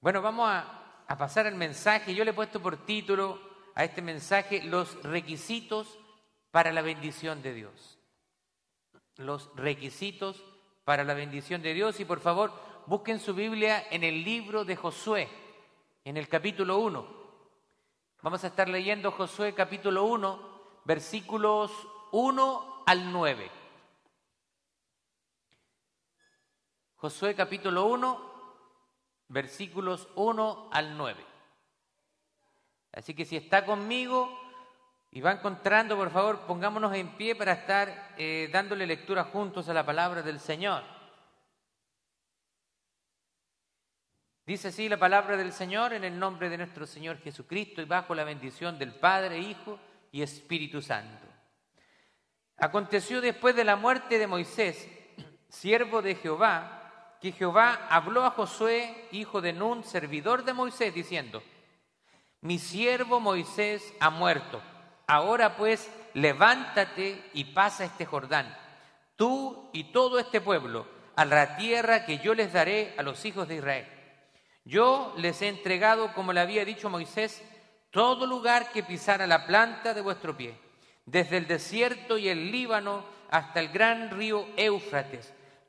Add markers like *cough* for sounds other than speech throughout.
Bueno, vamos a, pasar al mensaje. Yo le he puesto por título a este mensaje los requisitos para la bendición de Dios. Los requisitos para la bendición de Dios. Y por favor, busquen su Biblia en el libro de Josué, en el capítulo 1. Vamos a estar leyendo Josué capítulo 1, versículos 1 al 9. Josué capítulo 1, versículos 1 al 9. Así que si está conmigo y va encontrando, por favor, pongámonos en pie para estar eh, dándole lectura juntos a la palabra del Señor. Dice así la palabra del Señor en el nombre de nuestro Señor Jesucristo y bajo la bendición del Padre, Hijo y Espíritu Santo. Aconteció después de la muerte de Moisés, siervo de Jehová, que Jehová habló a Josué, hijo de Nun, servidor de Moisés, diciendo, mi siervo Moisés ha muerto. Ahora pues, levántate y pasa este Jordán, tú y todo este pueblo, a la tierra que yo les daré a los hijos de Israel. Yo les he entregado, como le había dicho Moisés, todo lugar que pisara la planta de vuestro pie, desde el desierto y el Líbano hasta el gran río Éufrates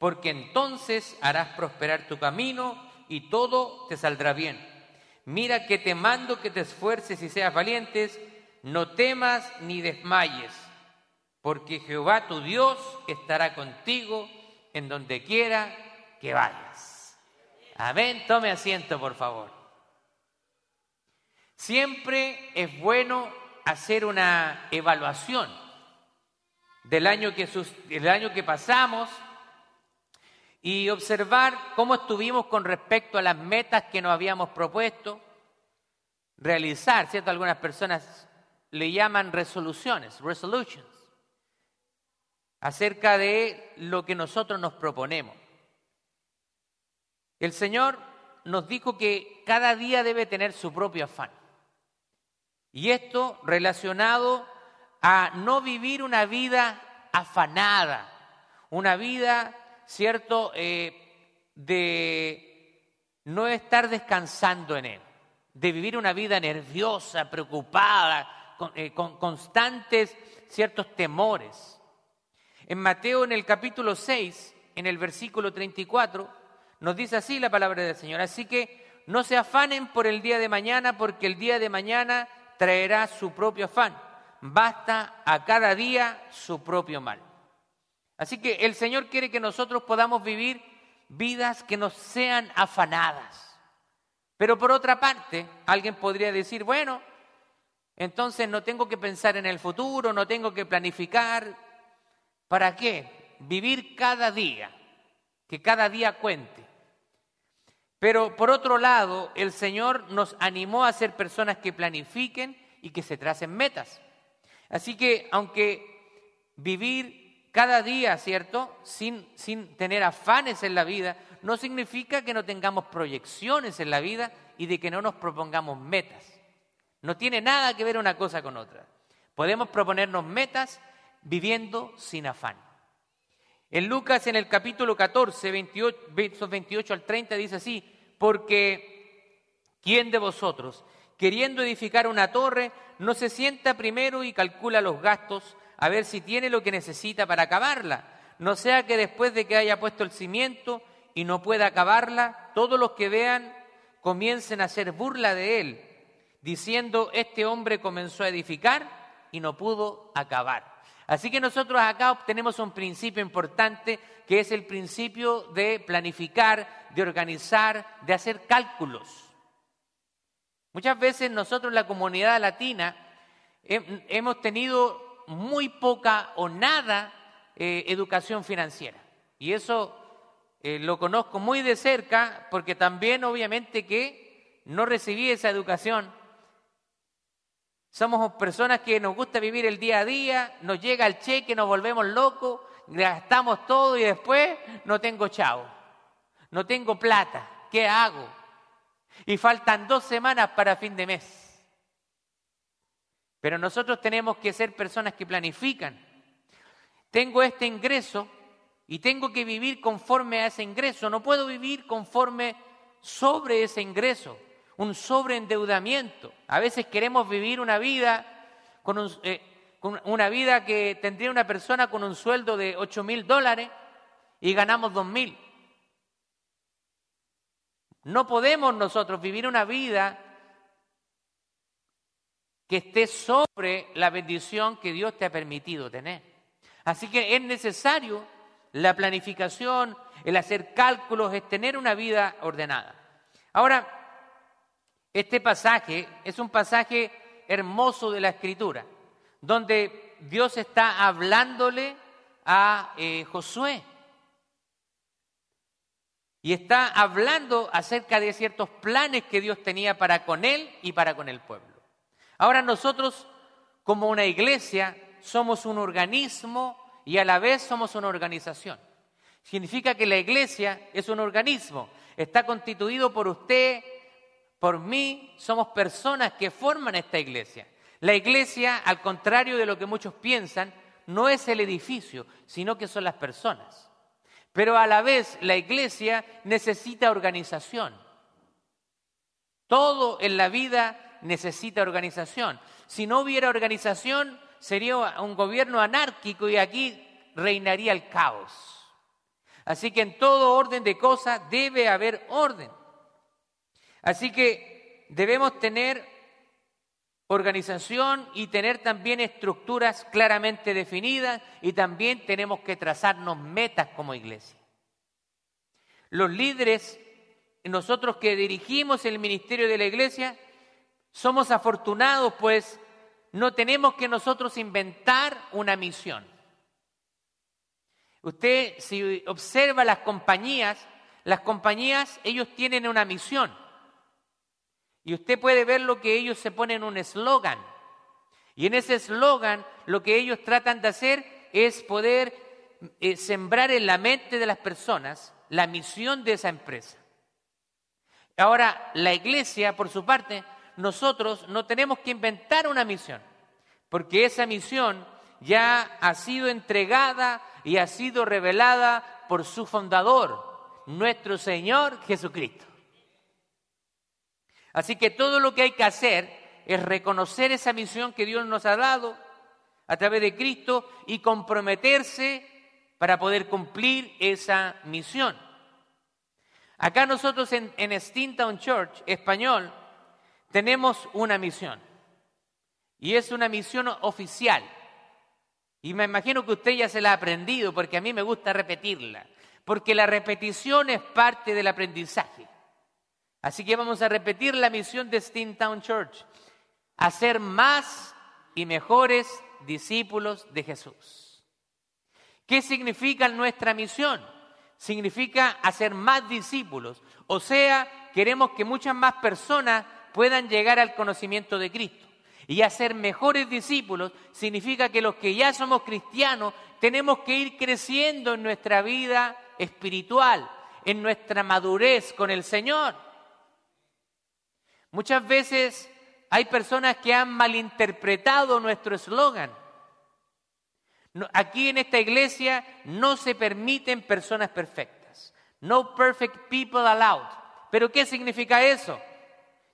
porque entonces harás prosperar tu camino y todo te saldrá bien. Mira que te mando que te esfuerces y seas valientes, no temas ni desmayes, porque Jehová tu Dios estará contigo en donde quiera que vayas. Amén, tome asiento por favor. Siempre es bueno hacer una evaluación del año que, del año que pasamos, y observar cómo estuvimos con respecto a las metas que nos habíamos propuesto realizar, ¿cierto? Algunas personas le llaman resoluciones, resolutions, acerca de lo que nosotros nos proponemos. El Señor nos dijo que cada día debe tener su propio afán. Y esto relacionado a no vivir una vida afanada, una vida ¿cierto?, eh, de no estar descansando en Él, de vivir una vida nerviosa, preocupada, con, eh, con constantes ciertos temores. En Mateo, en el capítulo 6, en el versículo 34, nos dice así la palabra del Señor. Así que no se afanen por el día de mañana, porque el día de mañana traerá su propio afán. Basta a cada día su propio mal. Así que el Señor quiere que nosotros podamos vivir vidas que nos sean afanadas. Pero por otra parte, alguien podría decir, bueno, entonces no tengo que pensar en el futuro, no tengo que planificar. ¿Para qué? Vivir cada día, que cada día cuente. Pero por otro lado, el Señor nos animó a ser personas que planifiquen y que se tracen metas. Así que aunque vivir cada día, ¿cierto? Sin, sin tener afanes en la vida, no significa que no tengamos proyecciones en la vida y de que no nos propongamos metas. No tiene nada que ver una cosa con otra. Podemos proponernos metas viviendo sin afán. En Lucas, en el capítulo 14, 28, versos 28 al 30, dice así, porque ¿quién de vosotros, queriendo edificar una torre, no se sienta primero y calcula los gastos a ver si tiene lo que necesita para acabarla. No sea que después de que haya puesto el cimiento y no pueda acabarla, todos los que vean comiencen a hacer burla de él, diciendo, este hombre comenzó a edificar y no pudo acabar. Así que nosotros acá obtenemos un principio importante que es el principio de planificar, de organizar, de hacer cálculos. Muchas veces nosotros la comunidad latina hemos tenido muy poca o nada eh, educación financiera. Y eso eh, lo conozco muy de cerca porque también obviamente que no recibí esa educación. Somos personas que nos gusta vivir el día a día, nos llega el cheque, nos volvemos locos, gastamos todo y después no tengo chavo, no tengo plata, ¿qué hago? Y faltan dos semanas para fin de mes. Pero nosotros tenemos que ser personas que planifican. Tengo este ingreso y tengo que vivir conforme a ese ingreso. No puedo vivir conforme sobre ese ingreso, un sobreendeudamiento. A veces queremos vivir una vida con, eh, una vida que tendría una persona con un sueldo de 8 mil dólares y ganamos 2 mil. No podemos nosotros vivir una vida que esté sobre la bendición que Dios te ha permitido tener. Así que es necesario la planificación, el hacer cálculos, es tener una vida ordenada. Ahora, este pasaje es un pasaje hermoso de la Escritura, donde Dios está hablándole a eh, Josué. Y está hablando acerca de ciertos planes que Dios tenía para con él y para con el pueblo. Ahora nosotros, como una iglesia, somos un organismo y a la vez somos una organización. Significa que la iglesia es un organismo, está constituido por usted, por mí, somos personas que forman esta iglesia. La iglesia, al contrario de lo que muchos piensan, no es el edificio, sino que son las personas. Pero a la vez la iglesia necesita organización. Todo en la vida necesita organización. Si no hubiera organización, sería un gobierno anárquico y aquí reinaría el caos. Así que en todo orden de cosas debe haber orden. Así que debemos tener organización y tener también estructuras claramente definidas y también tenemos que trazarnos metas como iglesia. Los líderes, nosotros que dirigimos el ministerio de la iglesia, somos afortunados pues no tenemos que nosotros inventar una misión. Usted si observa las compañías, las compañías ellos tienen una misión. Y usted puede ver lo que ellos se ponen un eslogan. Y en ese eslogan lo que ellos tratan de hacer es poder eh, sembrar en la mente de las personas la misión de esa empresa. Ahora, la iglesia, por su parte, nosotros no tenemos que inventar una misión, porque esa misión ya ha sido entregada y ha sido revelada por su fundador, nuestro Señor Jesucristo. Así que todo lo que hay que hacer es reconocer esa misión que Dios nos ha dado a través de Cristo y comprometerse para poder cumplir esa misión. Acá nosotros en, en Stintown Church, español, tenemos una misión. Y es una misión oficial. Y me imagino que usted ya se la ha aprendido porque a mí me gusta repetirla. Porque la repetición es parte del aprendizaje. Así que vamos a repetir la misión de Steamtown Church. Hacer más y mejores discípulos de Jesús. ¿Qué significa nuestra misión? Significa hacer más discípulos. O sea, queremos que muchas más personas puedan llegar al conocimiento de Cristo. Y hacer mejores discípulos significa que los que ya somos cristianos tenemos que ir creciendo en nuestra vida espiritual, en nuestra madurez con el Señor. Muchas veces hay personas que han malinterpretado nuestro eslogan. Aquí en esta iglesia no se permiten personas perfectas. No perfect people allowed. ¿Pero qué significa eso?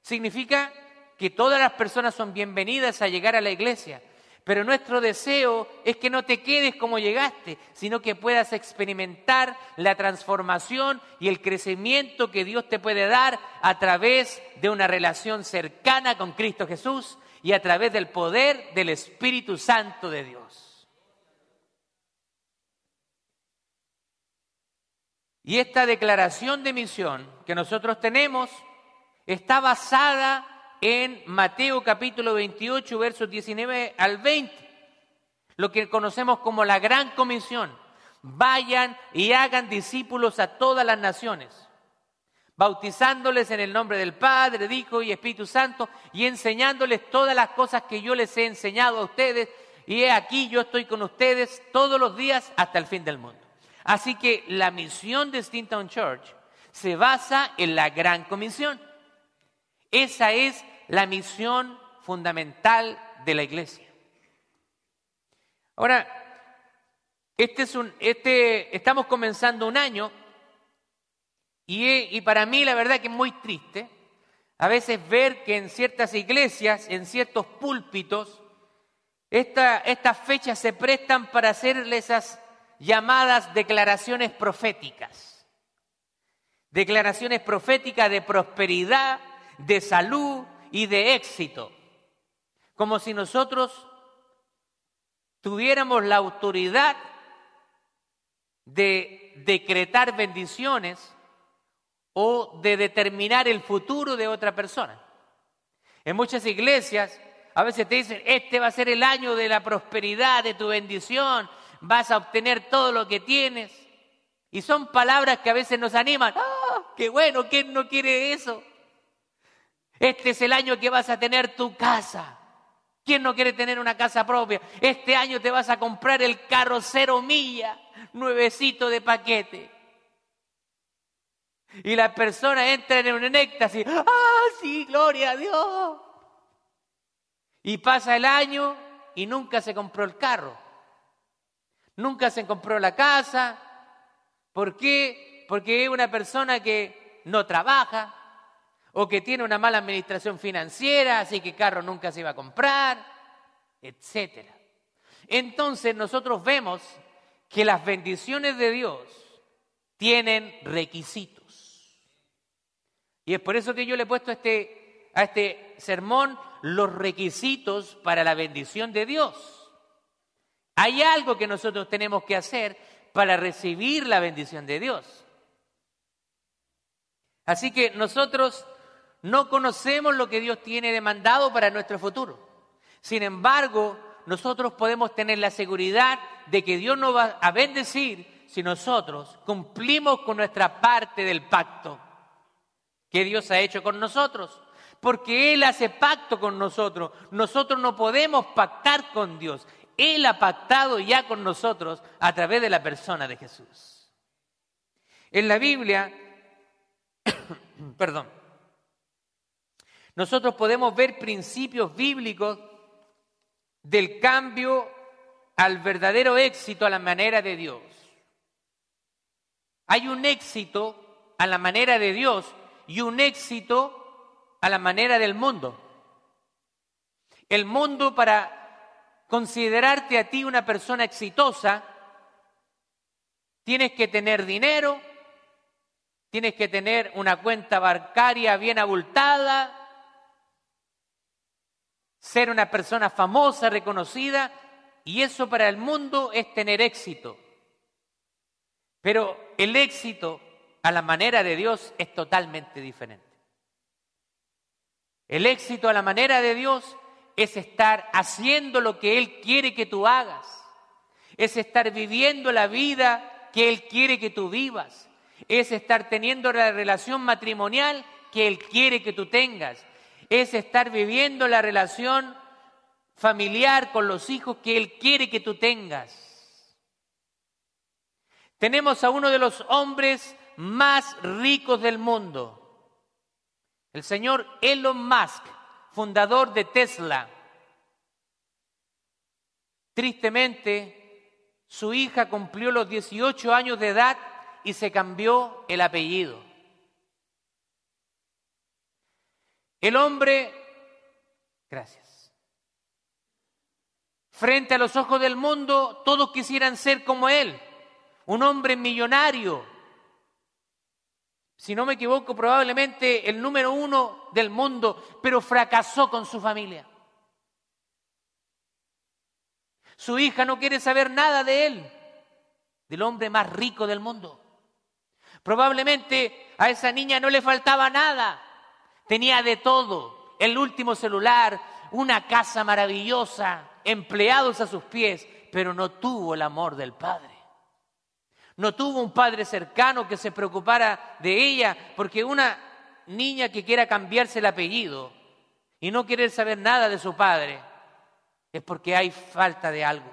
Significa que todas las personas son bienvenidas a llegar a la iglesia, Pero nuestro deseo es que no te quedes como llegaste, sino que puedas experimentar la transformación y el crecimiento que Dios te puede dar a través de una relación cercana con Cristo Jesús y a través del poder del Espíritu Santo de Dios. Y esta declaración de misión que nosotros tenemos está basada en Mateo capítulo 28, versos 19 al 20, lo que conocemos como la gran comisión. Vayan y hagan discípulos a todas las naciones, bautizándoles en el nombre del Padre, Hijo y Espíritu Santo y enseñándoles todas las cosas que yo les he enseñado a ustedes. Y aquí yo estoy con ustedes todos los días hasta el fin del mundo. Así que la misión de Stinton Church se basa en la gran comisión. Esa es la misión fundamental de la iglesia. Ahora, este es un, este, estamos comenzando un año y, y para mí la verdad que es muy triste a veces ver que en ciertas iglesias, en ciertos púlpitos, estas fechas se prestan para hacerle esas llamadas declaraciones proféticas. Declaraciones proféticas de prosperidad, de salud y de éxito, como si nosotros tuviéramos la autoridad de decretar bendiciones o de determinar el futuro de otra persona. En muchas iglesias a veces te dicen, este va a ser el año de la prosperidad, de tu bendición, vas a obtener todo lo que tienes. Y son palabras que a veces nos animan. ¡Ah, qué bueno! ¿Quién no quiere eso? Este es el año que vas a tener tu casa. ¿Quién no quiere tener una casa propia? Este año te vas a comprar el carro cero milla, nuevecito de paquete. Y la persona entra en un éxtasis. ¡Ah, sí, gloria a Dios! Y pasa el año y nunca se compró el carro. Nunca se compró la casa. ¿Por qué? Porque es una persona que no trabaja, o que tiene una mala administración financiera, así que carro nunca se iba a comprar, etc. Entonces nosotros vemos que las bendiciones de Dios tienen requisitos. Y es por eso que yo le he puesto este, a este sermón los requisitos para la bendición de Dios. Hay algo que nosotros tenemos que hacer para recibir la bendición de Dios. Así que nosotros no conocemos lo que Dios tiene demandado para nuestro futuro. Sin embargo, nosotros podemos tener la seguridad de que Dios nos va a bendecir si nosotros cumplimos con nuestra parte del pacto que Dios ha hecho con nosotros. Porque Él hace pacto con nosotros. Nosotros no podemos pactar con Dios. Él ha pactado ya con nosotros a través de la persona de Jesús. En la Biblia, *coughs* perdón, nosotros podemos ver principios bíblicos del cambio al verdadero éxito a la manera de Dios. Hay un éxito a la manera de Dios y un éxito a la manera del mundo. El mundo para considerarte a ti una persona exitosa, tienes que tener dinero, tienes que tener una cuenta bancaria bien abultada, ser una persona famosa, reconocida, y eso para el mundo es tener éxito. Pero el éxito a la manera de Dios es totalmente diferente. El éxito a la manera de Dios es estar haciendo lo que Él quiere que tú hagas. Es estar viviendo la vida que Él quiere que tú vivas. Es estar teniendo la relación matrimonial que Él quiere que tú tengas es estar viviendo la relación familiar con los hijos que Él quiere que tú tengas. Tenemos a uno de los hombres más ricos del mundo, el señor Elon Musk, fundador de Tesla. Tristemente, su hija cumplió los 18 años de edad y se cambió el apellido. El hombre, gracias, Frente a los ojos del mundo, todos quisieran ser como él, un hombre millonario. Si no me equivoco, probablemente el número uno del mundo, pero fracasó con su familia. Su hija no quiere saber nada de él, del hombre más rico del mundo. Probablemente a esa niña no le faltaba nada, tenía de todo, el último celular, una casa maravillosa, empleados a sus pies, pero no tuvo el amor del Padre. No tuvo un padre cercano que se preocupara de ella, porque una niña que quiera cambiarse el apellido y no quiere saber nada de su padre, es porque hay falta de algo.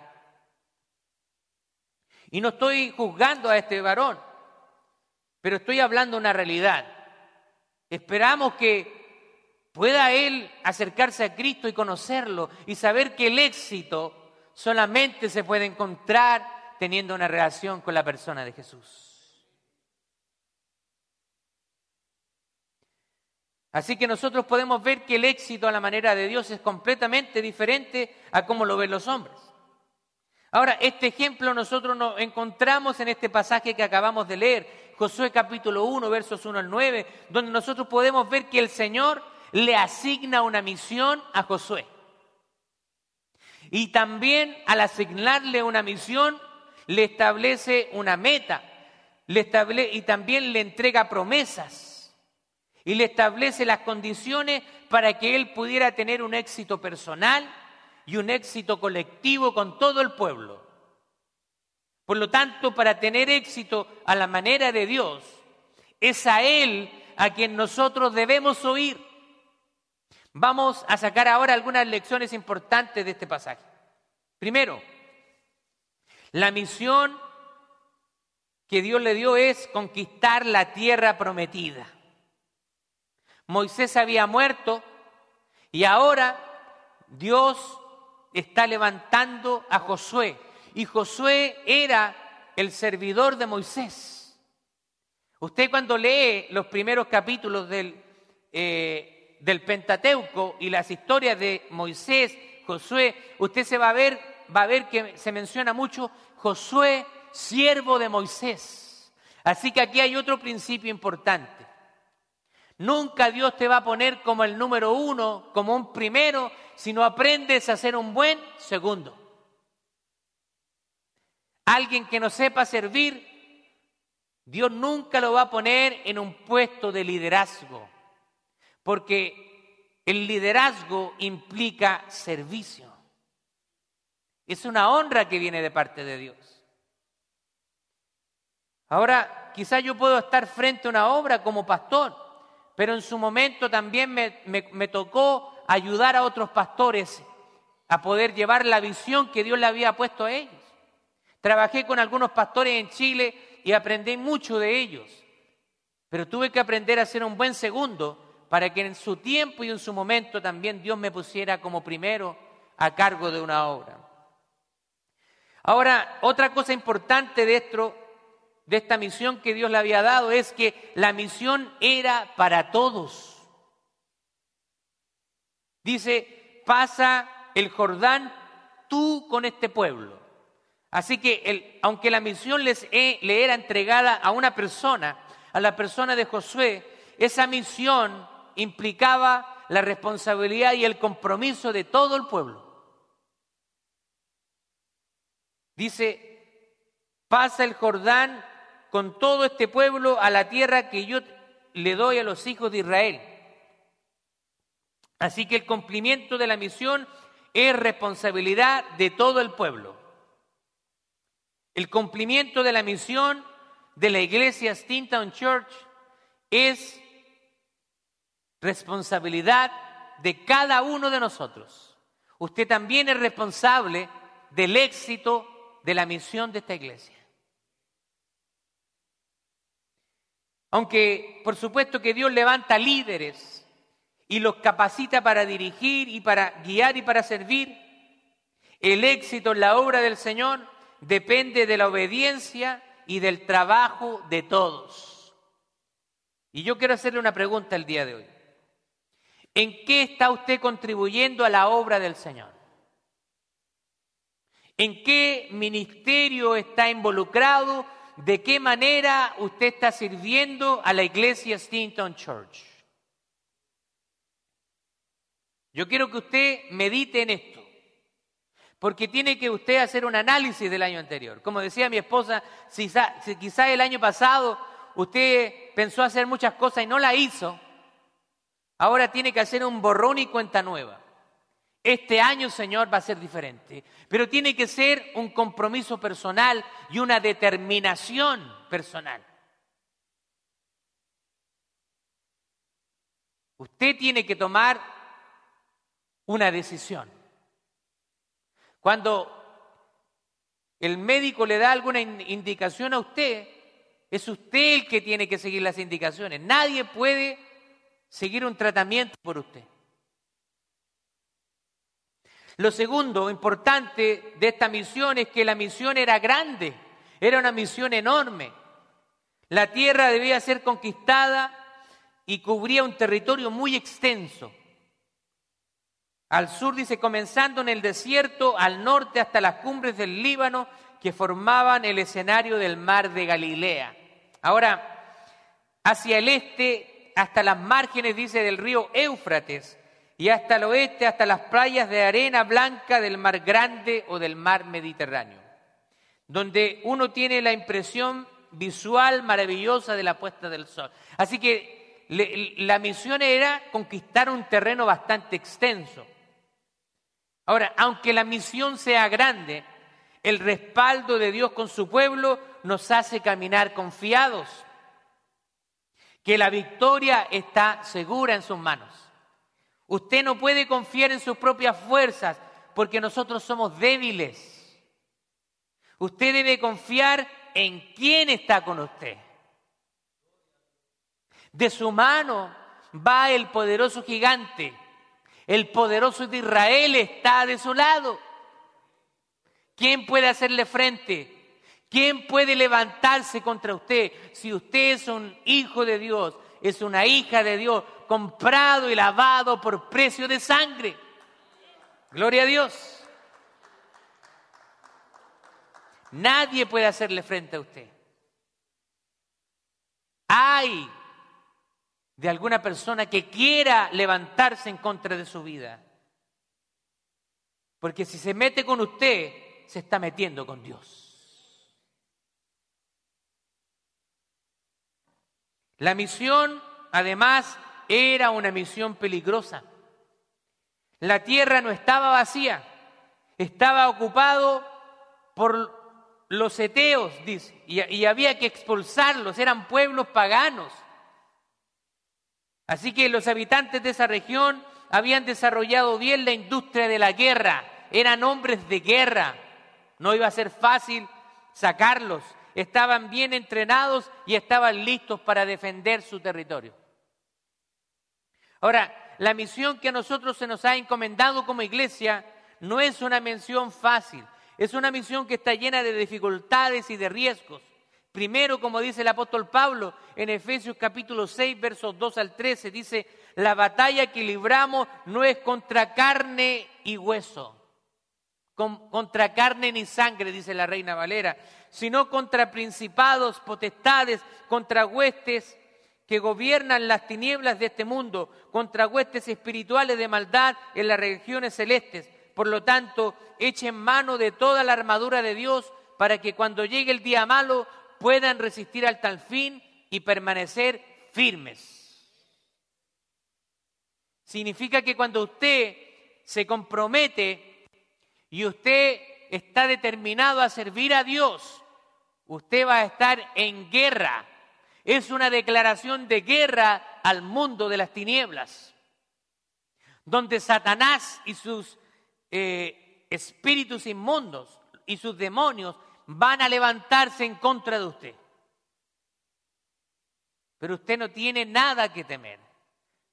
Y no estoy juzgando a este varón, pero estoy hablando una realidad. Esperamos que pueda él acercarse a Cristo y conocerlo y saber que el éxito solamente se puede encontrar teniendo una relación con la persona de Jesús. Así que nosotros podemos ver que el éxito a la manera de Dios es completamente diferente a cómo lo ven los hombres. Ahora, este ejemplo nosotros nos encontramos en este pasaje que acabamos de leer, Josué capítulo 1, versos 1 al 9, donde nosotros podemos ver que el Señor le asigna una misión a Josué. Y también al asignarle una misión, le establece una meta, le y también le entrega promesas y le establece las condiciones para que él pudiera tener un éxito personal y un éxito colectivo con todo el pueblo. Por lo tanto, para tener éxito a la manera de Dios, es a Él a quien nosotros debemos oír. Vamos a sacar ahora algunas lecciones importantes de este pasaje. Primero, la misión que Dios le dio es conquistar la tierra prometida. Moisés había muerto y ahora Dios está levantando a Josué. Y Josué era el servidor de Moisés. Usted cuando lee los primeros capítulos del, eh, del Pentateuco y las historias de Moisés, Josué, usted se va a ver, va a ver que se menciona mucho Josué, siervo de Moisés. Así que aquí hay otro principio importante. Nunca Dios te va a poner como el número uno, como un primero, si no aprendes a ser un buen segundo. Alguien que no sepa servir, Dios nunca lo va a poner en un puesto de liderazgo, porque el liderazgo implica servicio. Es una honra que viene de parte de Dios. Ahora, quizá yo puedo estar frente a una obra como pastor pero en su momento también me, tocó ayudar a otros pastores a poder llevar la visión que Dios le había puesto a ellos. Trabajé con algunos pastores en Chile y aprendí mucho de ellos, pero tuve que aprender a ser un buen segundo para que en su tiempo y en su momento también Dios me pusiera como primero a cargo de una obra. Ahora, otra cosa importante de de esta misión que Dios le había dado es que la misión era para todos. Dice, pasa el Jordán tú con este pueblo. Así que aunque la misión les, le era entregada a una persona, a la persona de Josué, esa misión implicaba la responsabilidad y el compromiso de todo el pueblo. Dice, pasa el Jordán con todo este pueblo a la tierra que yo le doy a los hijos de Israel. Así que el cumplimiento de la misión es responsabilidad de todo el pueblo. El cumplimiento de la misión de la iglesia Stintown Church es responsabilidad de cada uno de nosotros. Usted también es responsable del éxito de la misión de esta iglesia. Aunque por supuesto que Dios levanta líderes y los capacita para dirigir y para guiar y para servir, el éxito en la obra del Señor depende de la obediencia y del trabajo de todos. Y yo quiero hacerle una pregunta el día de hoy. ¿En qué está usted contribuyendo a la obra del Señor? en qué ministerio está involucrado, de qué manera usted está sirviendo a la iglesia Stinton Church. Yo quiero que usted medite en esto, porque tiene que usted hacer un análisis del año anterior. Como decía mi esposa, si, quizá el año pasado usted pensó hacer muchas cosas y no la hizo, ahora tiene que hacer un borrón y cuenta nueva. Este año, Señor, va a ser diferente, pero tiene que ser un compromiso personal y una determinación personal. Usted tiene que tomar una decisión. Cuando el médico le da alguna indicación a usted, es usted el que tiene que seguir las indicaciones. Nadie puede seguir un tratamiento por usted. Lo segundo importante de esta misión es que la misión era grande, era una misión enorme. La tierra debía ser conquistada y cubría un territorio muy extenso. Al sur dice, comenzando en el desierto, al norte hasta las cumbres del Líbano que formaban el escenario del mar de Galilea. Ahora, hacia el este, hasta las márgenes, dice, del río Éufrates, y hasta el oeste, hasta las playas de arena blanca del mar Grande o del mar Mediterráneo, donde uno tiene la impresión visual maravillosa de la puesta del sol. Así que la misión era conquistar un terreno bastante extenso. Ahora, aunque la misión sea grande, el respaldo de Dios con su pueblo nos hace caminar confiados, que la victoria está segura en sus manos. Usted no puede confiar en sus propias fuerzas porque nosotros somos débiles. Usted debe confiar en quién está con usted. De su mano va el poderoso gigante. El poderoso de Israel está de su lado. ¿Quién puede hacerle frente? ¿Quién puede levantarse contra usted si usted es un hijo de Dios, es una hija de Dios, comprado y lavado por precio de sangre. Gloria a Dios. Nadie puede hacerle frente a usted. Hay de alguna persona que quiera levantarse en contra de su vida. Porque si se mete con usted, se está metiendo con Dios. La misión, además, era una misión peligrosa. La tierra no estaba vacía, estaba ocupado por los eteos, dice, y, y había que expulsarlos, eran pueblos paganos. Así que los habitantes de esa región habían desarrollado bien la industria de la guerra, eran hombres de guerra, no iba a ser fácil sacarlos, estaban bien entrenados y estaban listos para defender su territorio. Ahora, la misión que a nosotros se nos ha encomendado como iglesia no es una misión fácil, es una misión que está llena de dificultades y de riesgos. Primero, como dice el apóstol Pablo en Efesios capítulo 6, versos 2 al 13, dice, la batalla que libramos no es contra carne y hueso, contra carne ni sangre, dice la reina Valera, sino contra principados, potestades, contra huestes que gobiernan las tinieblas de este mundo contra huestes espirituales de maldad en las regiones celestes. Por lo tanto, echen mano de toda la armadura de Dios para que cuando llegue el día malo puedan resistir al tal fin y permanecer firmes. Significa que cuando usted se compromete y usted está determinado a servir a Dios, usted va a estar en guerra es una declaración de guerra al mundo de las tinieblas, donde Satanás y sus eh, espíritus inmundos y sus demonios van a levantarse en contra de usted. Pero usted no tiene nada que temer,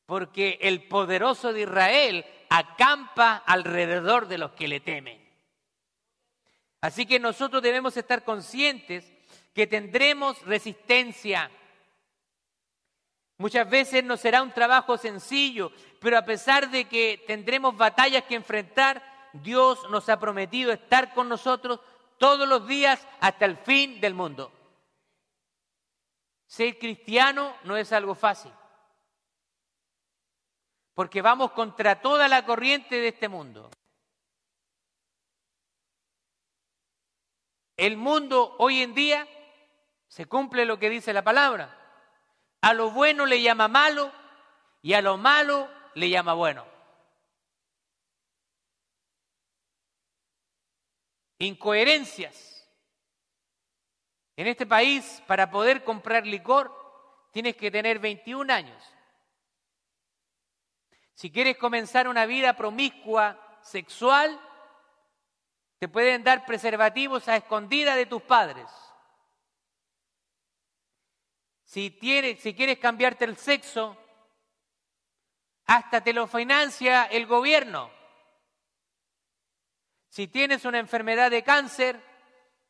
porque el poderoso de Israel acampa alrededor de los que le temen. Así que nosotros debemos estar conscientes que tendremos resistencia, Muchas veces no será un trabajo sencillo, pero a pesar de que tendremos batallas que enfrentar, Dios nos ha prometido estar con nosotros todos los días hasta el fin del mundo. Ser cristiano no es algo fácil, porque vamos contra toda la corriente de este mundo. El mundo hoy en día se cumple lo que dice la palabra. A lo bueno le llama malo y a lo malo le llama bueno. Incoherencias. En este país, para poder comprar licor, tienes que tener 21 años. Si quieres comenzar una vida promiscua sexual, te pueden dar preservativos a escondida de tus padres. Si, si quieres cambiarte el sexo, hasta te lo financia el gobierno. Si tienes una enfermedad de cáncer,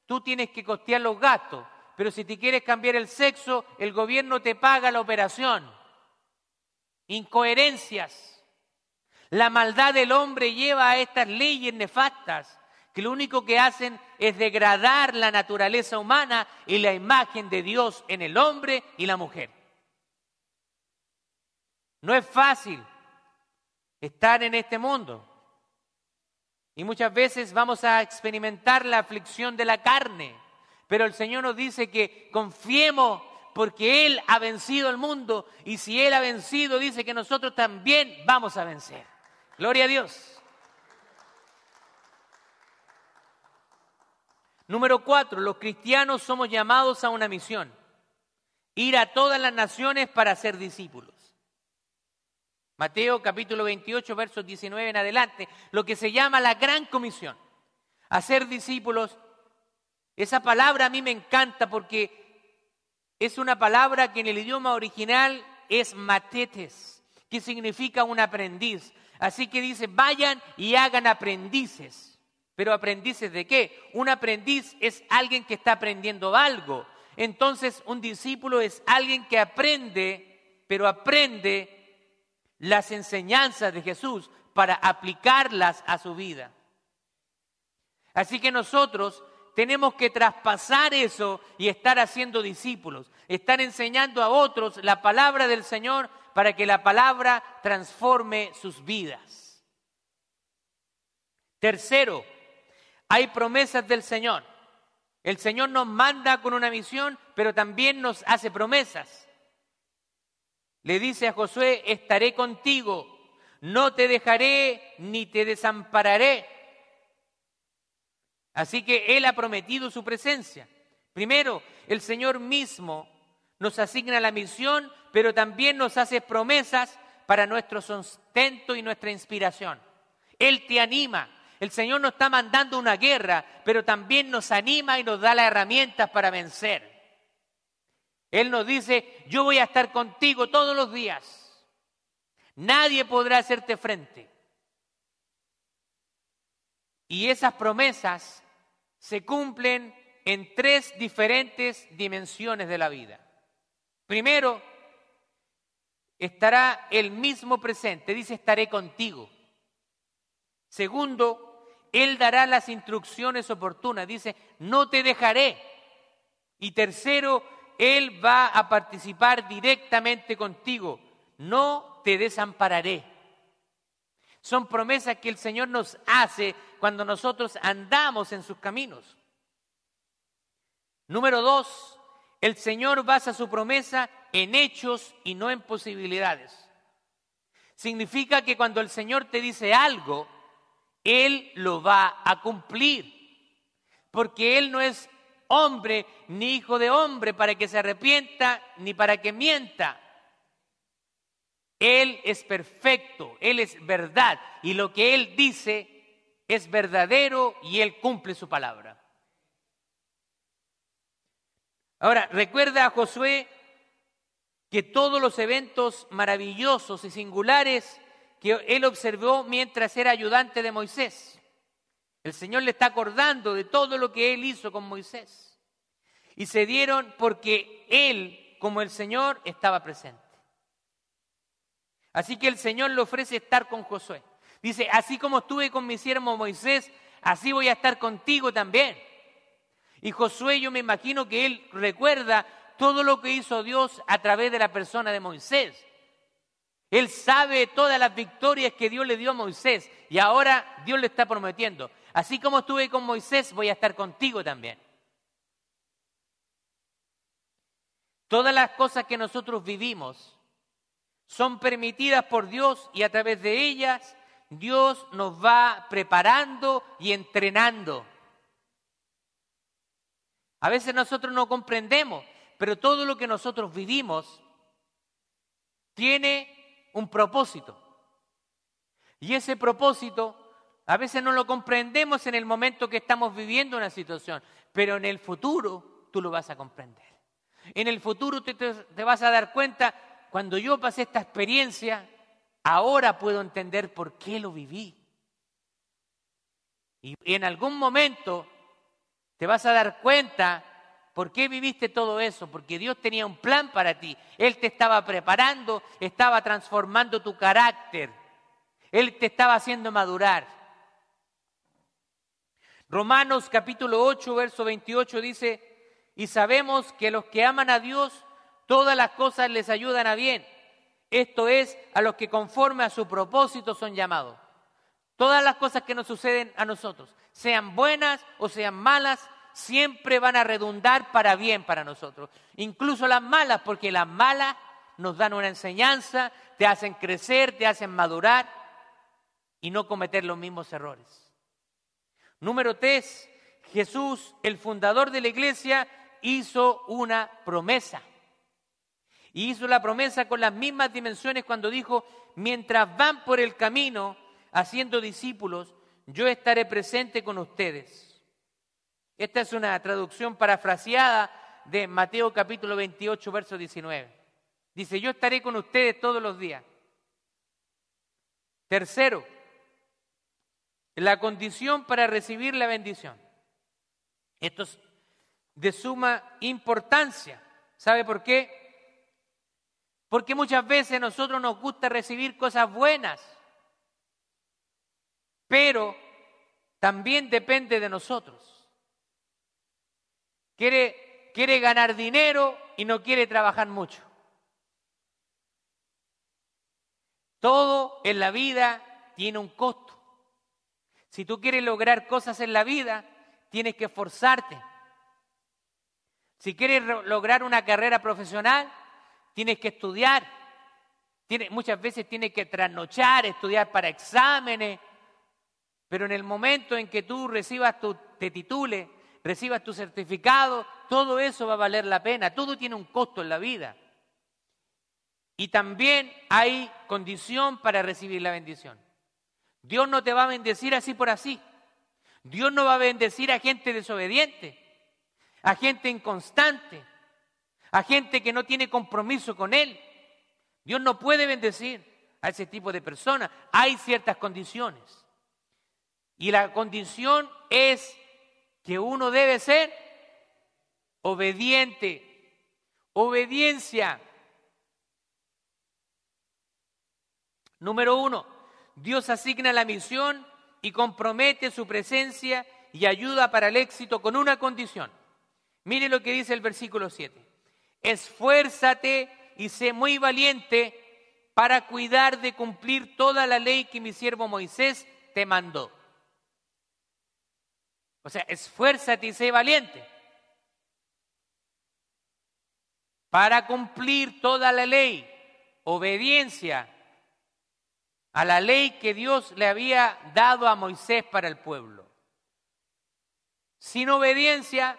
tú tienes que costear los gastos, pero si te quieres cambiar el sexo, el gobierno te paga la operación. Incoherencias. La maldad del hombre lleva a estas leyes nefastas que lo único que hacen es degradar la naturaleza humana y la imagen de Dios en el hombre y la mujer. No es fácil estar en este mundo. Y muchas veces vamos a experimentar la aflicción de la carne. Pero el Señor nos dice que confiemos porque Él ha vencido el mundo. Y si Él ha vencido, dice que nosotros también vamos a vencer. Gloria a Dios. Número cuatro, los cristianos somos llamados a una misión, ir a todas las naciones para ser discípulos. Mateo capítulo 28, versos 19 en adelante, lo que se llama la gran comisión, hacer discípulos. Esa palabra a mí me encanta porque es una palabra que en el idioma original es matetes, que significa un aprendiz. Así que dice, vayan y hagan aprendices. Pero aprendices de qué? Un aprendiz es alguien que está aprendiendo algo. Entonces un discípulo es alguien que aprende, pero aprende las enseñanzas de Jesús para aplicarlas a su vida. Así que nosotros tenemos que traspasar eso y estar haciendo discípulos, estar enseñando a otros la palabra del Señor para que la palabra transforme sus vidas. Tercero, hay promesas del Señor. El Señor nos manda con una misión, pero también nos hace promesas. Le dice a Josué, estaré contigo, no te dejaré ni te desampararé. Así que Él ha prometido su presencia. Primero, el Señor mismo nos asigna la misión, pero también nos hace promesas para nuestro sustento y nuestra inspiración. Él te anima, el Señor nos está mandando una guerra, pero también nos anima y nos da las herramientas para vencer. Él nos dice, yo voy a estar contigo todos los días. Nadie podrá hacerte frente. Y esas promesas se cumplen en tres diferentes dimensiones de la vida. Primero, estará el mismo presente, dice estaré contigo. Segundo, él dará las instrucciones oportunas. Dice, no te dejaré. Y tercero, Él va a participar directamente contigo. No te desampararé. Son promesas que el Señor nos hace cuando nosotros andamos en sus caminos. Número dos, el Señor basa su promesa en hechos y no en posibilidades. Significa que cuando el Señor te dice algo, él lo va a cumplir. Porque Él no es hombre ni hijo de hombre para que se arrepienta ni para que mienta. Él es perfecto, Él es verdad y lo que Él dice es verdadero y Él cumple su palabra. Ahora, recuerda a Josué que todos los eventos maravillosos y singulares que él observó mientras era ayudante de Moisés. El Señor le está acordando de todo lo que él hizo con Moisés. Y se dieron porque él, como el Señor, estaba presente. Así que el Señor le ofrece estar con Josué. Dice, así como estuve con mi siervo Moisés, así voy a estar contigo también. Y Josué, yo me imagino que él recuerda todo lo que hizo Dios a través de la persona de Moisés. Él sabe todas las victorias que Dios le dio a Moisés y ahora Dios le está prometiendo, así como estuve con Moisés, voy a estar contigo también. Todas las cosas que nosotros vivimos son permitidas por Dios y a través de ellas Dios nos va preparando y entrenando. A veces nosotros no comprendemos, pero todo lo que nosotros vivimos tiene un propósito. Y ese propósito a veces no lo comprendemos en el momento que estamos viviendo una situación, pero en el futuro tú lo vas a comprender. En el futuro te, te vas a dar cuenta, cuando yo pasé esta experiencia, ahora puedo entender por qué lo viví. Y en algún momento te vas a dar cuenta por qué viviste todo eso, porque Dios tenía un plan para ti. Él te estaba preparando, estaba transformando tu carácter. Él te estaba haciendo madurar. Romanos capítulo 8, verso 28 dice, y sabemos que los que aman a Dios, todas las cosas les ayudan a bien esto es, a los que conforme a su propósito son llamados. Todas las cosas que nos suceden a nosotros, sean buenas o sean malas, siempre van a redundar para bien para nosotros. Incluso las malas, porque las malas nos dan una enseñanza, te hacen crecer, te hacen madurar y no cometer los mismos errores. Número tres, Jesús, el fundador de la iglesia, hizo una promesa. Y hizo la promesa con las mismas dimensiones cuando dijo, mientras van por el camino haciendo discípulos, yo estaré presente con ustedes. Esta es una traducción parafraseada de Mateo capítulo 28, verso 19. Dice, yo estaré con ustedes todos los días. Tercero, la condición para recibir la bendición. Esto es de suma importancia. ¿Sabe por qué? Porque muchas veces nosotros nos gusta recibir cosas buenas, pero también depende de nosotros. Quiere, quiere ganar dinero y no quiere trabajar mucho. Todo en la vida tiene un costo. Si tú quieres lograr cosas en la vida, tienes que esforzarte. Si quieres lograr una carrera profesional, tienes que estudiar, muchas veces tienes que trasnochar, estudiar para exámenes, pero en el momento en que tú recibas tu, te titule, recibas tu certificado, todo eso va a valer la pena, todo tiene un costo en la vida. Y también hay condición para recibir la bendición. Dios no te va a bendecir así por así. Dios no va a bendecir a gente desobediente, a gente inconstante, a gente que no tiene compromiso con Él. Dios no puede bendecir a ese tipo de personas. Hay ciertas condiciones. Y la condición es que uno debe ser obediente. Obediencia. Número uno, Dios asigna la misión y compromete su presencia y ayuda para el éxito con una condición. Mire lo que dice el versículo 7 esfuérzate y sé muy valiente para cuidar de cumplir toda la ley que mi siervo Moisés te mandó. O sea, esfuérzate y sé valiente para cumplir toda la ley, obediencia a la ley que Dios le había dado a Moisés para el pueblo. Sin obediencia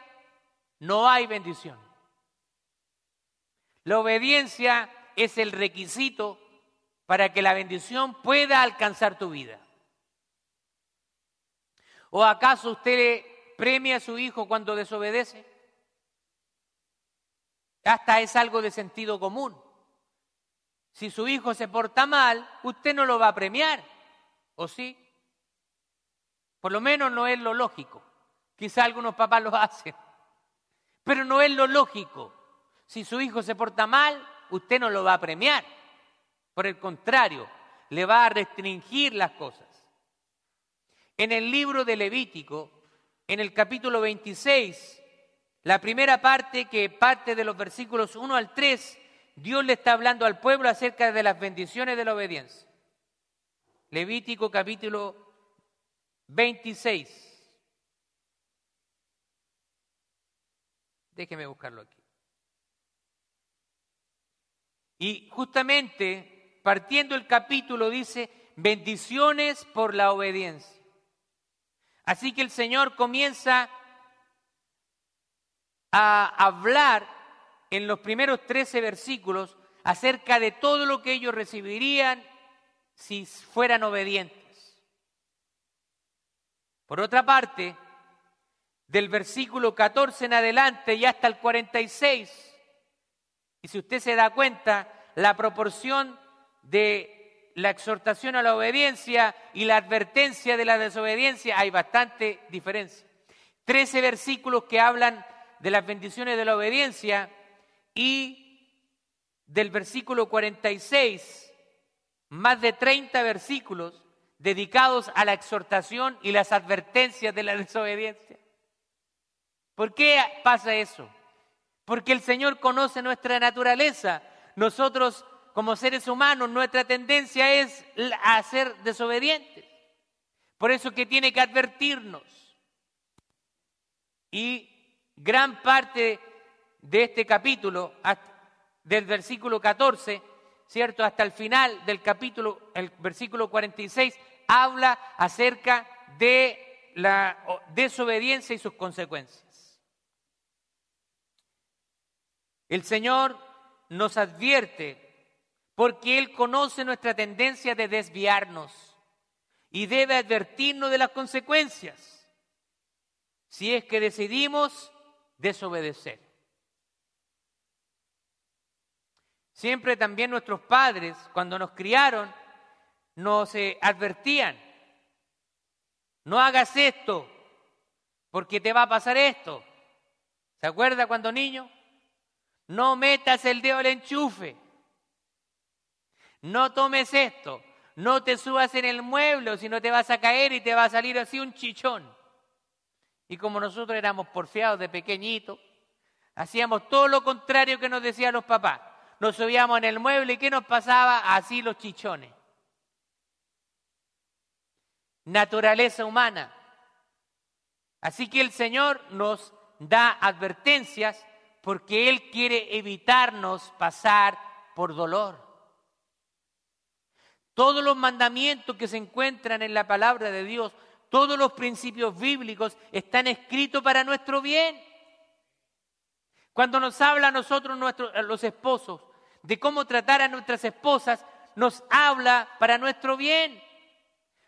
no hay bendición. La obediencia es el requisito para que la bendición pueda alcanzar tu vida. ¿O acaso usted premia a su hijo cuando desobedece? Hasta es algo de sentido común. Si su hijo se porta mal, usted no lo va a premiar, ¿o sí? Por lo menos no es lo lógico. Quizá algunos papás lo *laughs* hacen, pero no es lo lógico. Si su hijo se porta mal, usted no lo va a premiar. Por el contrario, le va a restringir las cosas. En el libro de Levítico, en el capítulo 26, la primera parte que parte de los versículos 1 al 3, Dios le está hablando al pueblo acerca de las bendiciones de la obediencia. Levítico capítulo 26. Déjeme buscarlo aquí. Y justamente partiendo el capítulo dice, bendiciones por la obediencia. Así que el Señor comienza a hablar en los primeros 13 versículos acerca de todo lo que ellos recibirían si fueran obedientes. Por otra parte, del versículo 14 en adelante y hasta el 46, y si usted se da cuenta, la proporción de la exhortación a la obediencia y la advertencia de la desobediencia, hay bastante diferencia. Trece versículos que hablan de las bendiciones de la obediencia y del versículo 46, más de 30 versículos dedicados a la exhortación y las advertencias de la *laughs* desobediencia. ¿Por qué pasa eso? Porque el Señor conoce nuestra naturaleza. Nosotros, como seres humanos, nuestra tendencia es a ser desobedientes. Por eso que tiene que advertirnos. Y gran parte de este capítulo, del versículo 14, ¿cierto? Hasta el final del capítulo, el versículo 46, habla acerca de la desobediencia y sus consecuencias. El Señor nos advierte porque Él conoce nuestra tendencia de desviarnos y debe advertirnos de las consecuencias si es que decidimos desobedecer. Siempre también nuestros padres, cuando nos criaron, nos eh, advertían, no hagas esto, porque te va a pasar esto. ¿Se acuerda cuando niño? No metas el dedo al enchufe. No tomes esto. No te subas en el mueble, si no te vas a caer y te va a salir así un chichón. Y como nosotros éramos porfiados de pequeñito, hacíamos todo lo contrario que nos decían los papás. Nos subíamos en el mueble y ¿qué nos pasaba? Así los chichones. Naturaleza humana. Así que el Señor nos da advertencias porque Él quiere evitarnos pasar por dolor. Todos los mandamientos que se encuentran en la palabra de Dios todos los principios bíblicos están escritos para nuestro bien. Cuando nos habla a nosotros, los esposos, de cómo tratar a nuestras esposas, nos habla para nuestro bien.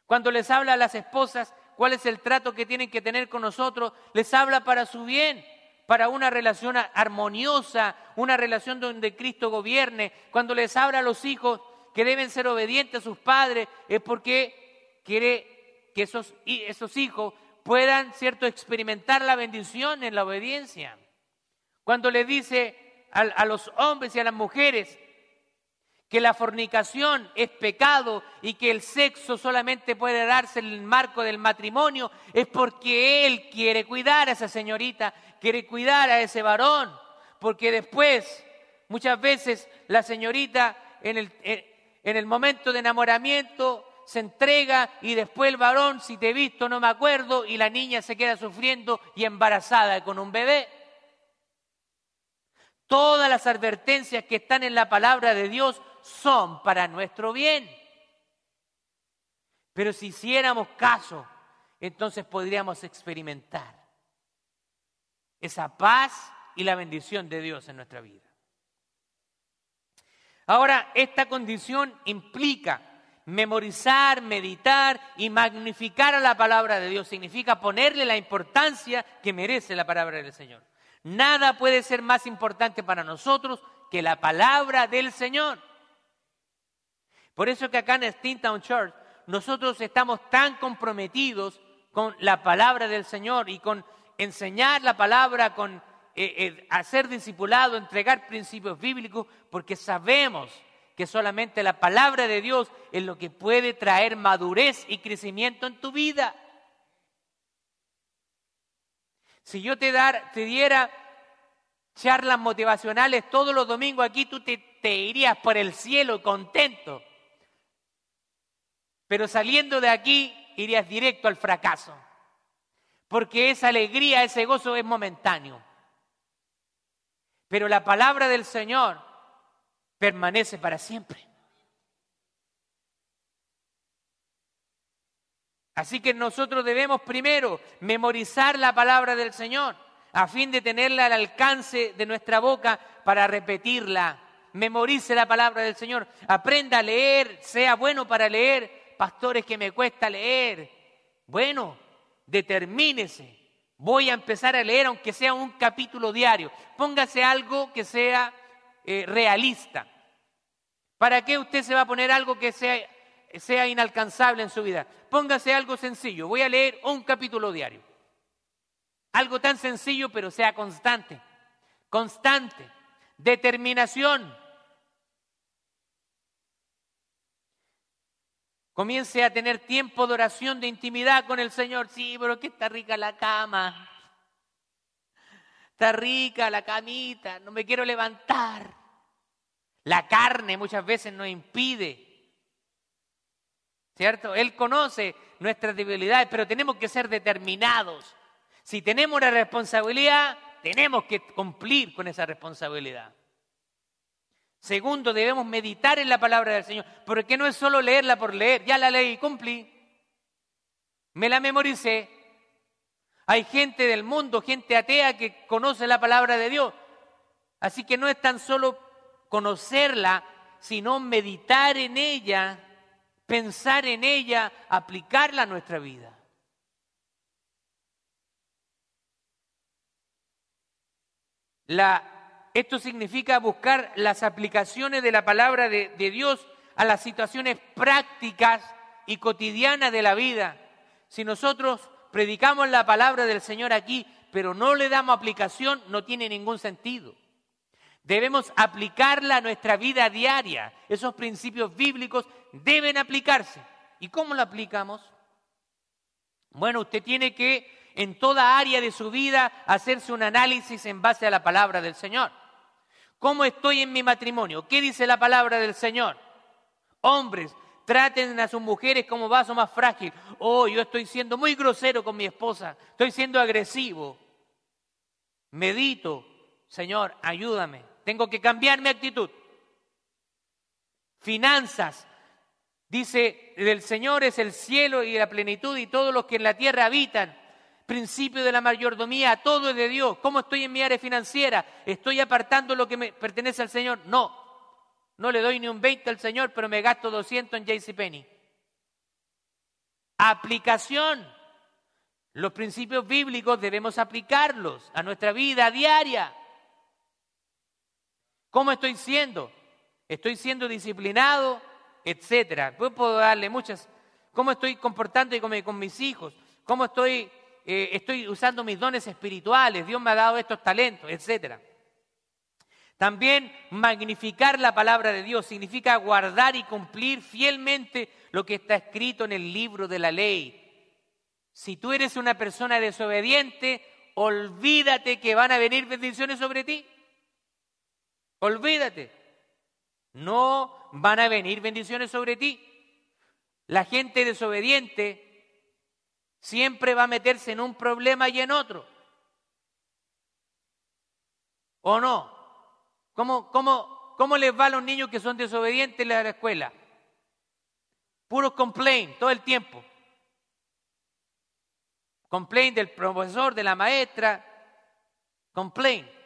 Cuando les habla a las esposas cuál es el trato que tienen que tener con nosotros, les habla para su bien, para una relación armoniosa, una relación donde Cristo gobierne. Cuando les habla a los hijos que deben ser obedientes a sus padres, es porque quiere que esos, hijos puedan, ¿cierto?, experimentar la bendición en la obediencia. Cuando le dice a, los hombres y a las mujeres que la fornicación es pecado y que el sexo solamente puede darse en el marco del matrimonio, es porque él quiere cuidar a esa señorita, quiere cuidar a ese varón, porque después, muchas veces, la señorita en el, en el momento de enamoramiento se entrega y después el varón, si te he visto, no me acuerdo, y la niña se queda sufriendo y embarazada con un bebé. Todas las advertencias que están en la palabra de Dios son para nuestro bien. Pero si hiciéramos caso, entonces podríamos experimentar esa paz y la bendición de Dios en nuestra vida. Ahora, esta condición implica memorizar, meditar y magnificar a la palabra de Dios. Significa ponerle la importancia que merece la palabra del Señor. Nada puede ser más importante para nosotros que la palabra del Señor. Por eso que acá en Steamtown Church nosotros estamos tan comprometidos con la palabra del Señor y con enseñar la palabra, con eh, eh, hacer discipulado, entregar principios bíblicos, porque sabemos que solamente la palabra de Dios es lo que puede traer madurez y crecimiento en tu vida. Si yo te, dar, te diera charlas motivacionales todos los domingos aquí, tú te, te irías por el cielo contento. Pero saliendo de aquí, irías directo al fracaso. Porque esa alegría, ese gozo es momentáneo. Pero la palabra del Señor permanece para siempre. Así que nosotros debemos primero memorizar la palabra del Señor a fin de tenerla al alcance de nuestra boca para repetirla. Memorice la palabra del Señor, aprenda a leer, sea bueno para leer. Pastores que me cuesta leer. Bueno, determínese. Voy a empezar a leer aunque sea un capítulo diario. Póngase algo que sea eh, realista. ¿Para qué usted se va a poner algo que sea sea inalcanzable en su vida. Póngase algo sencillo. Voy a leer un capítulo diario. Algo tan sencillo, pero sea constante. Constante. Determinación. Comience a tener tiempo de oración, de intimidad con el Señor. Sí, pero que está rica la cama. Está rica la camita. No me quiero levantar. La carne muchas veces nos impide ¿cierto? Él conoce nuestras debilidades, pero tenemos que ser determinados. Si tenemos una responsabilidad, tenemos que cumplir con esa responsabilidad. Segundo, debemos meditar en la palabra del Señor, porque no es solo leerla por leer, ya la leí y cumplí, me la memoricé. Hay gente del mundo, gente atea que conoce la palabra de Dios. Así que no es tan solo conocerla, sino meditar en ella pensar en ella, aplicarla a nuestra vida. esto significa buscar las aplicaciones de la palabra de, de Dios a las situaciones prácticas y cotidianas de la vida. Si nosotros predicamos la palabra del Señor aquí, pero no le damos aplicación, no tiene ningún sentido. Debemos aplicarla a nuestra vida diaria. Esos principios bíblicos deben aplicarse. ¿Y cómo lo aplicamos? Bueno, usted tiene que en toda área de su vida hacerse un análisis en base a la palabra del Señor. ¿Cómo estoy en mi matrimonio? ¿Qué dice la palabra del Señor? Hombres, traten a sus mujeres como vaso más frágil. Oh, yo estoy siendo muy grosero con mi esposa, estoy siendo agresivo. Medito, Señor, ayúdame. Tengo que cambiar mi actitud. Finanzas. Dice, del Señor es el cielo y la plenitud y todos los que en la tierra habitan. Principio de la mayordomía, todo es de Dios. ¿Cómo estoy en mi área financiera? ¿Estoy apartando lo que me pertenece al Señor? No. No le doy ni un 20 al Señor, pero me gasto 200 en JCPenney. Aplicación. Los principios bíblicos debemos aplicarlos a nuestra vida diaria. ¿Cómo estoy siendo? ¿Estoy siendo disciplinado? Etcétera. puedo darle muchas. ¿Cómo estoy comportando con mis hijos? ¿Cómo estoy, eh, estoy usando mis dones espirituales? Dios me ha dado estos talentos, etcétera. También magnificar la palabra de Dios significa guardar y cumplir fielmente lo que está escrito en el libro de la ley. Si tú eres una persona desobediente, olvídate que van a venir bendiciones sobre ti. Olvídate. No van a venir bendiciones sobre ti. La gente desobediente siempre va a meterse en un problema y en otro. ¿O no? ¿Cómo, cómo, cómo les va a los niños que son desobedientes en la escuela? Puro complaint todo el tiempo. Complaint del profesor, de la maestra. Complaint.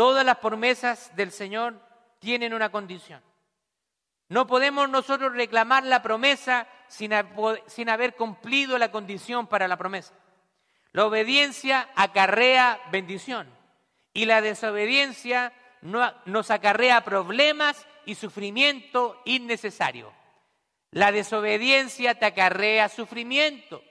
Todas las promesas del Señor tienen una condición. No podemos nosotros reclamar la promesa sin, haber cumplido la condición para la promesa. La obediencia acarrea bendición y la desobediencia nos acarrea problemas y sufrimiento innecesario. La desobediencia te acarrea sufrimiento.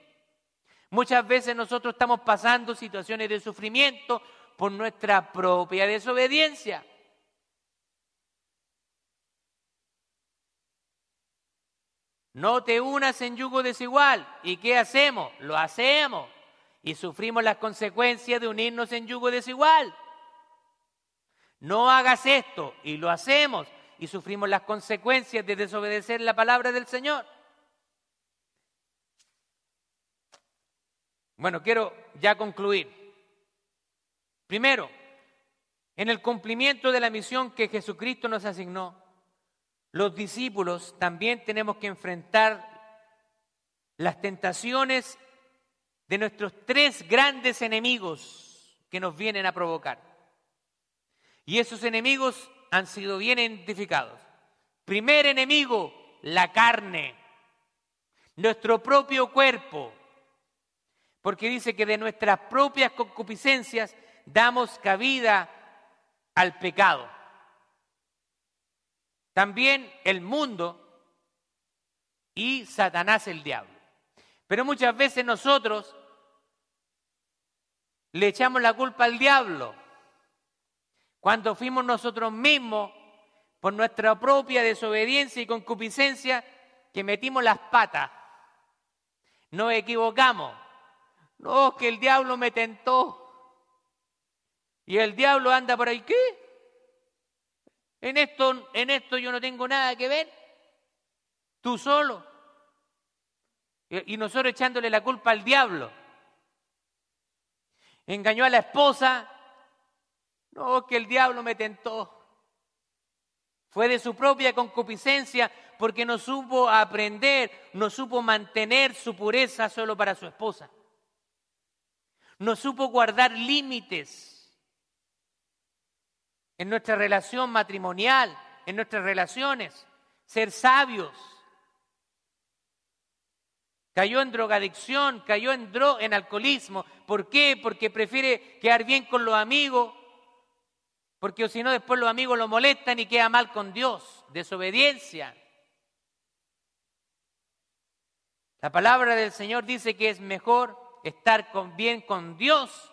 Muchas veces nosotros estamos pasando situaciones de sufrimiento por nuestra propia desobediencia. No te unas en yugo desigual. ¿Y qué hacemos? Lo hacemos. y sufrimos las consecuencias de unirnos en yugo desigual. No hagas esto y lo hacemos y sufrimos las consecuencias de desobedecer la palabra del Señor. Bueno, quiero ya concluir. Primero, en el cumplimiento de la misión que Jesucristo nos asignó, los discípulos también tenemos que enfrentar las tentaciones de nuestros tres grandes enemigos que nos vienen a provocar. Y esos enemigos han sido bien identificados. Primer enemigo, la carne, nuestro propio cuerpo, porque dice que de nuestras propias concupiscencias damos cabida al pecado. También el mundo y Satanás el diablo. Pero muchas veces nosotros le echamos la culpa al diablo cuando fuimos nosotros mismos por nuestra propia desobediencia y concupiscencia que metimos las patas. Nos equivocamos. No, que el diablo me tentó. Y el diablo anda por ahí, ¿qué? En esto, en esto yo no tengo nada que ver. Tú solo. Y nosotros echándole la culpa al diablo. Engañó a la esposa. No, que el diablo me tentó. Fue de su propia concupiscencia porque no supo aprender, no supo mantener su pureza solo para su esposa no supo guardar límites en nuestra relación matrimonial, en nuestras relaciones, ser sabios. Cayó en drogadicción, cayó en, en alcoholismo. ¿Por qué? Porque prefiere quedar bien con los amigos, porque si no después los amigos lo molestan y queda mal con Dios. Desobediencia. La palabra del Señor dice que es mejor estar bien con Dios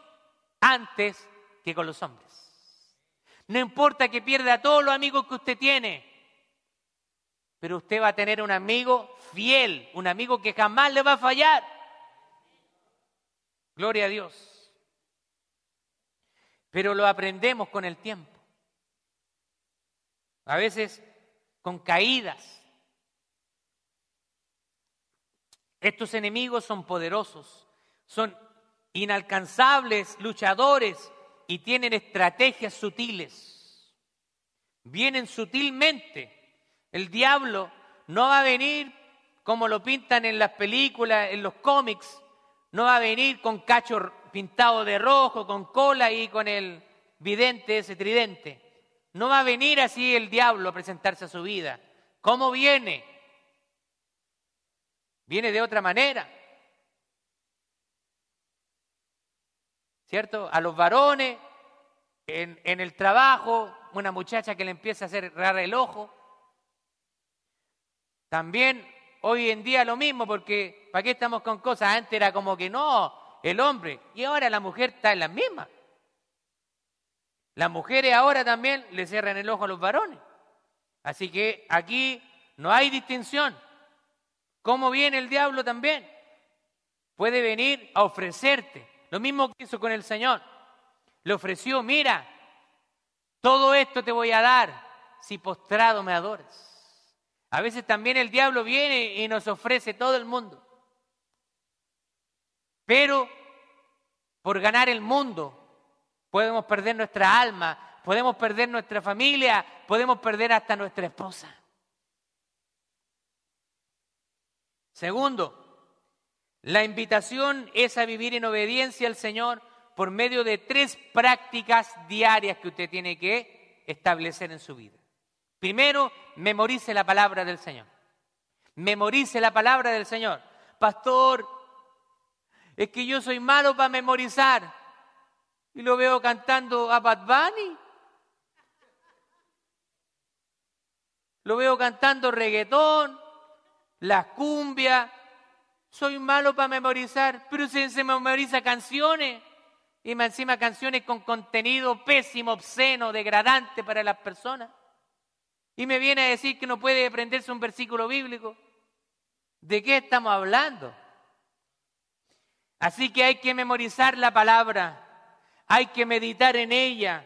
antes que con los hombres. No importa que pierda a todos los amigos que usted tiene, pero usted va a tener un amigo fiel, un amigo que jamás le va a fallar. Gloria a Dios. Pero lo aprendemos con el tiempo. A veces con caídas. Estos enemigos son poderosos son inalcanzables luchadores y tienen estrategias sutiles. Vienen sutilmente. El diablo no va a venir como lo pintan en las películas, en los cómics, no va a venir con cacho pintado de rojo, con cola y con el vidente, ese tridente. No va a venir así el diablo a presentarse a su vida. ¿Cómo viene? Viene de otra manera. ¿Cierto? A los varones, en, el trabajo, una muchacha que le empieza a hacer rara el ojo. También hoy en día lo mismo, porque ¿para qué estamos con cosas? Antes era como que no, el hombre, y ahora la mujer está en las mismas. Las mujeres ahora también le cierran el ojo a los varones. Así que aquí no hay distinción. ¿Cómo viene el diablo también? Puede venir a ofrecerte, lo mismo que hizo con el Señor. Le ofreció, mira, todo esto te voy a dar si postrado me adoras. A veces también el diablo viene y nos ofrece todo el mundo. Pero por ganar el mundo podemos perder nuestra alma, podemos perder nuestra familia, podemos perder hasta nuestra esposa. Segundo, la invitación es a vivir en obediencia al Señor por medio de tres prácticas diarias que usted tiene que establecer en su vida. Primero, memorice la palabra del Señor. Memorice la palabra del Señor. Pastor, es que yo soy malo para memorizar. Y lo veo cantando a Bad. Lo veo cantando reggaetón, las cumbias, soy malo para memorizar, pero se, se memoriza canciones. Y más encima canciones con contenido pésimo, obsceno, degradante para las personas. Y me viene a decir que no puede aprenderse un versículo bíblico. ¿De qué estamos hablando? Así que hay que memorizar la palabra, hay que meditar en ella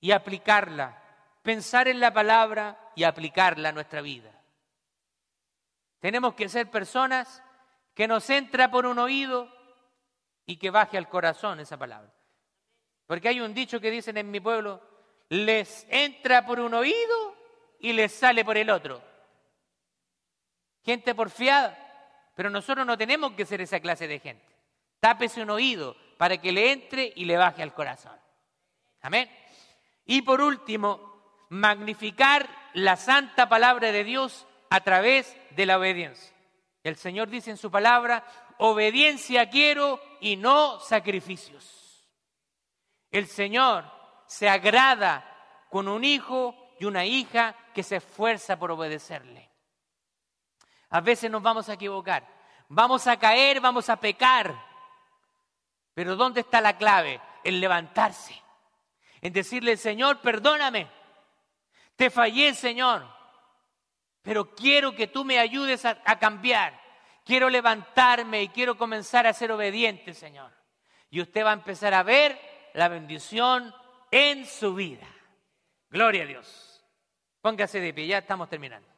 y aplicarla, pensar en la palabra y aplicarla a nuestra vida. Tenemos que ser personas que nos entra por un oído y que baje al corazón esa palabra. Porque hay un dicho que dicen en mi pueblo, les entra por un oído y les sale por el otro. Gente porfiada, pero nosotros no tenemos que ser esa clase de gente. Tápese un oído para que le entre y le baje al corazón. Amén. Y por último, magnificar la santa palabra de Dios a través de la obediencia. El Señor dice en su palabra, obediencia quiero y no sacrificios. El Señor se agrada con un hijo y una hija que se esfuerza por obedecerle. A veces nos vamos a equivocar, vamos a caer, vamos a pecar, pero ¿dónde está la clave? En levantarse, en decirle, Señor, perdóname, te fallé, Señor, pero quiero que tú me ayudes a, cambiar. Quiero levantarme y quiero comenzar a ser obediente, Señor. Y usted va a empezar a ver la bendición en su vida. Gloria a Dios. Póngase de pie, ya estamos terminando.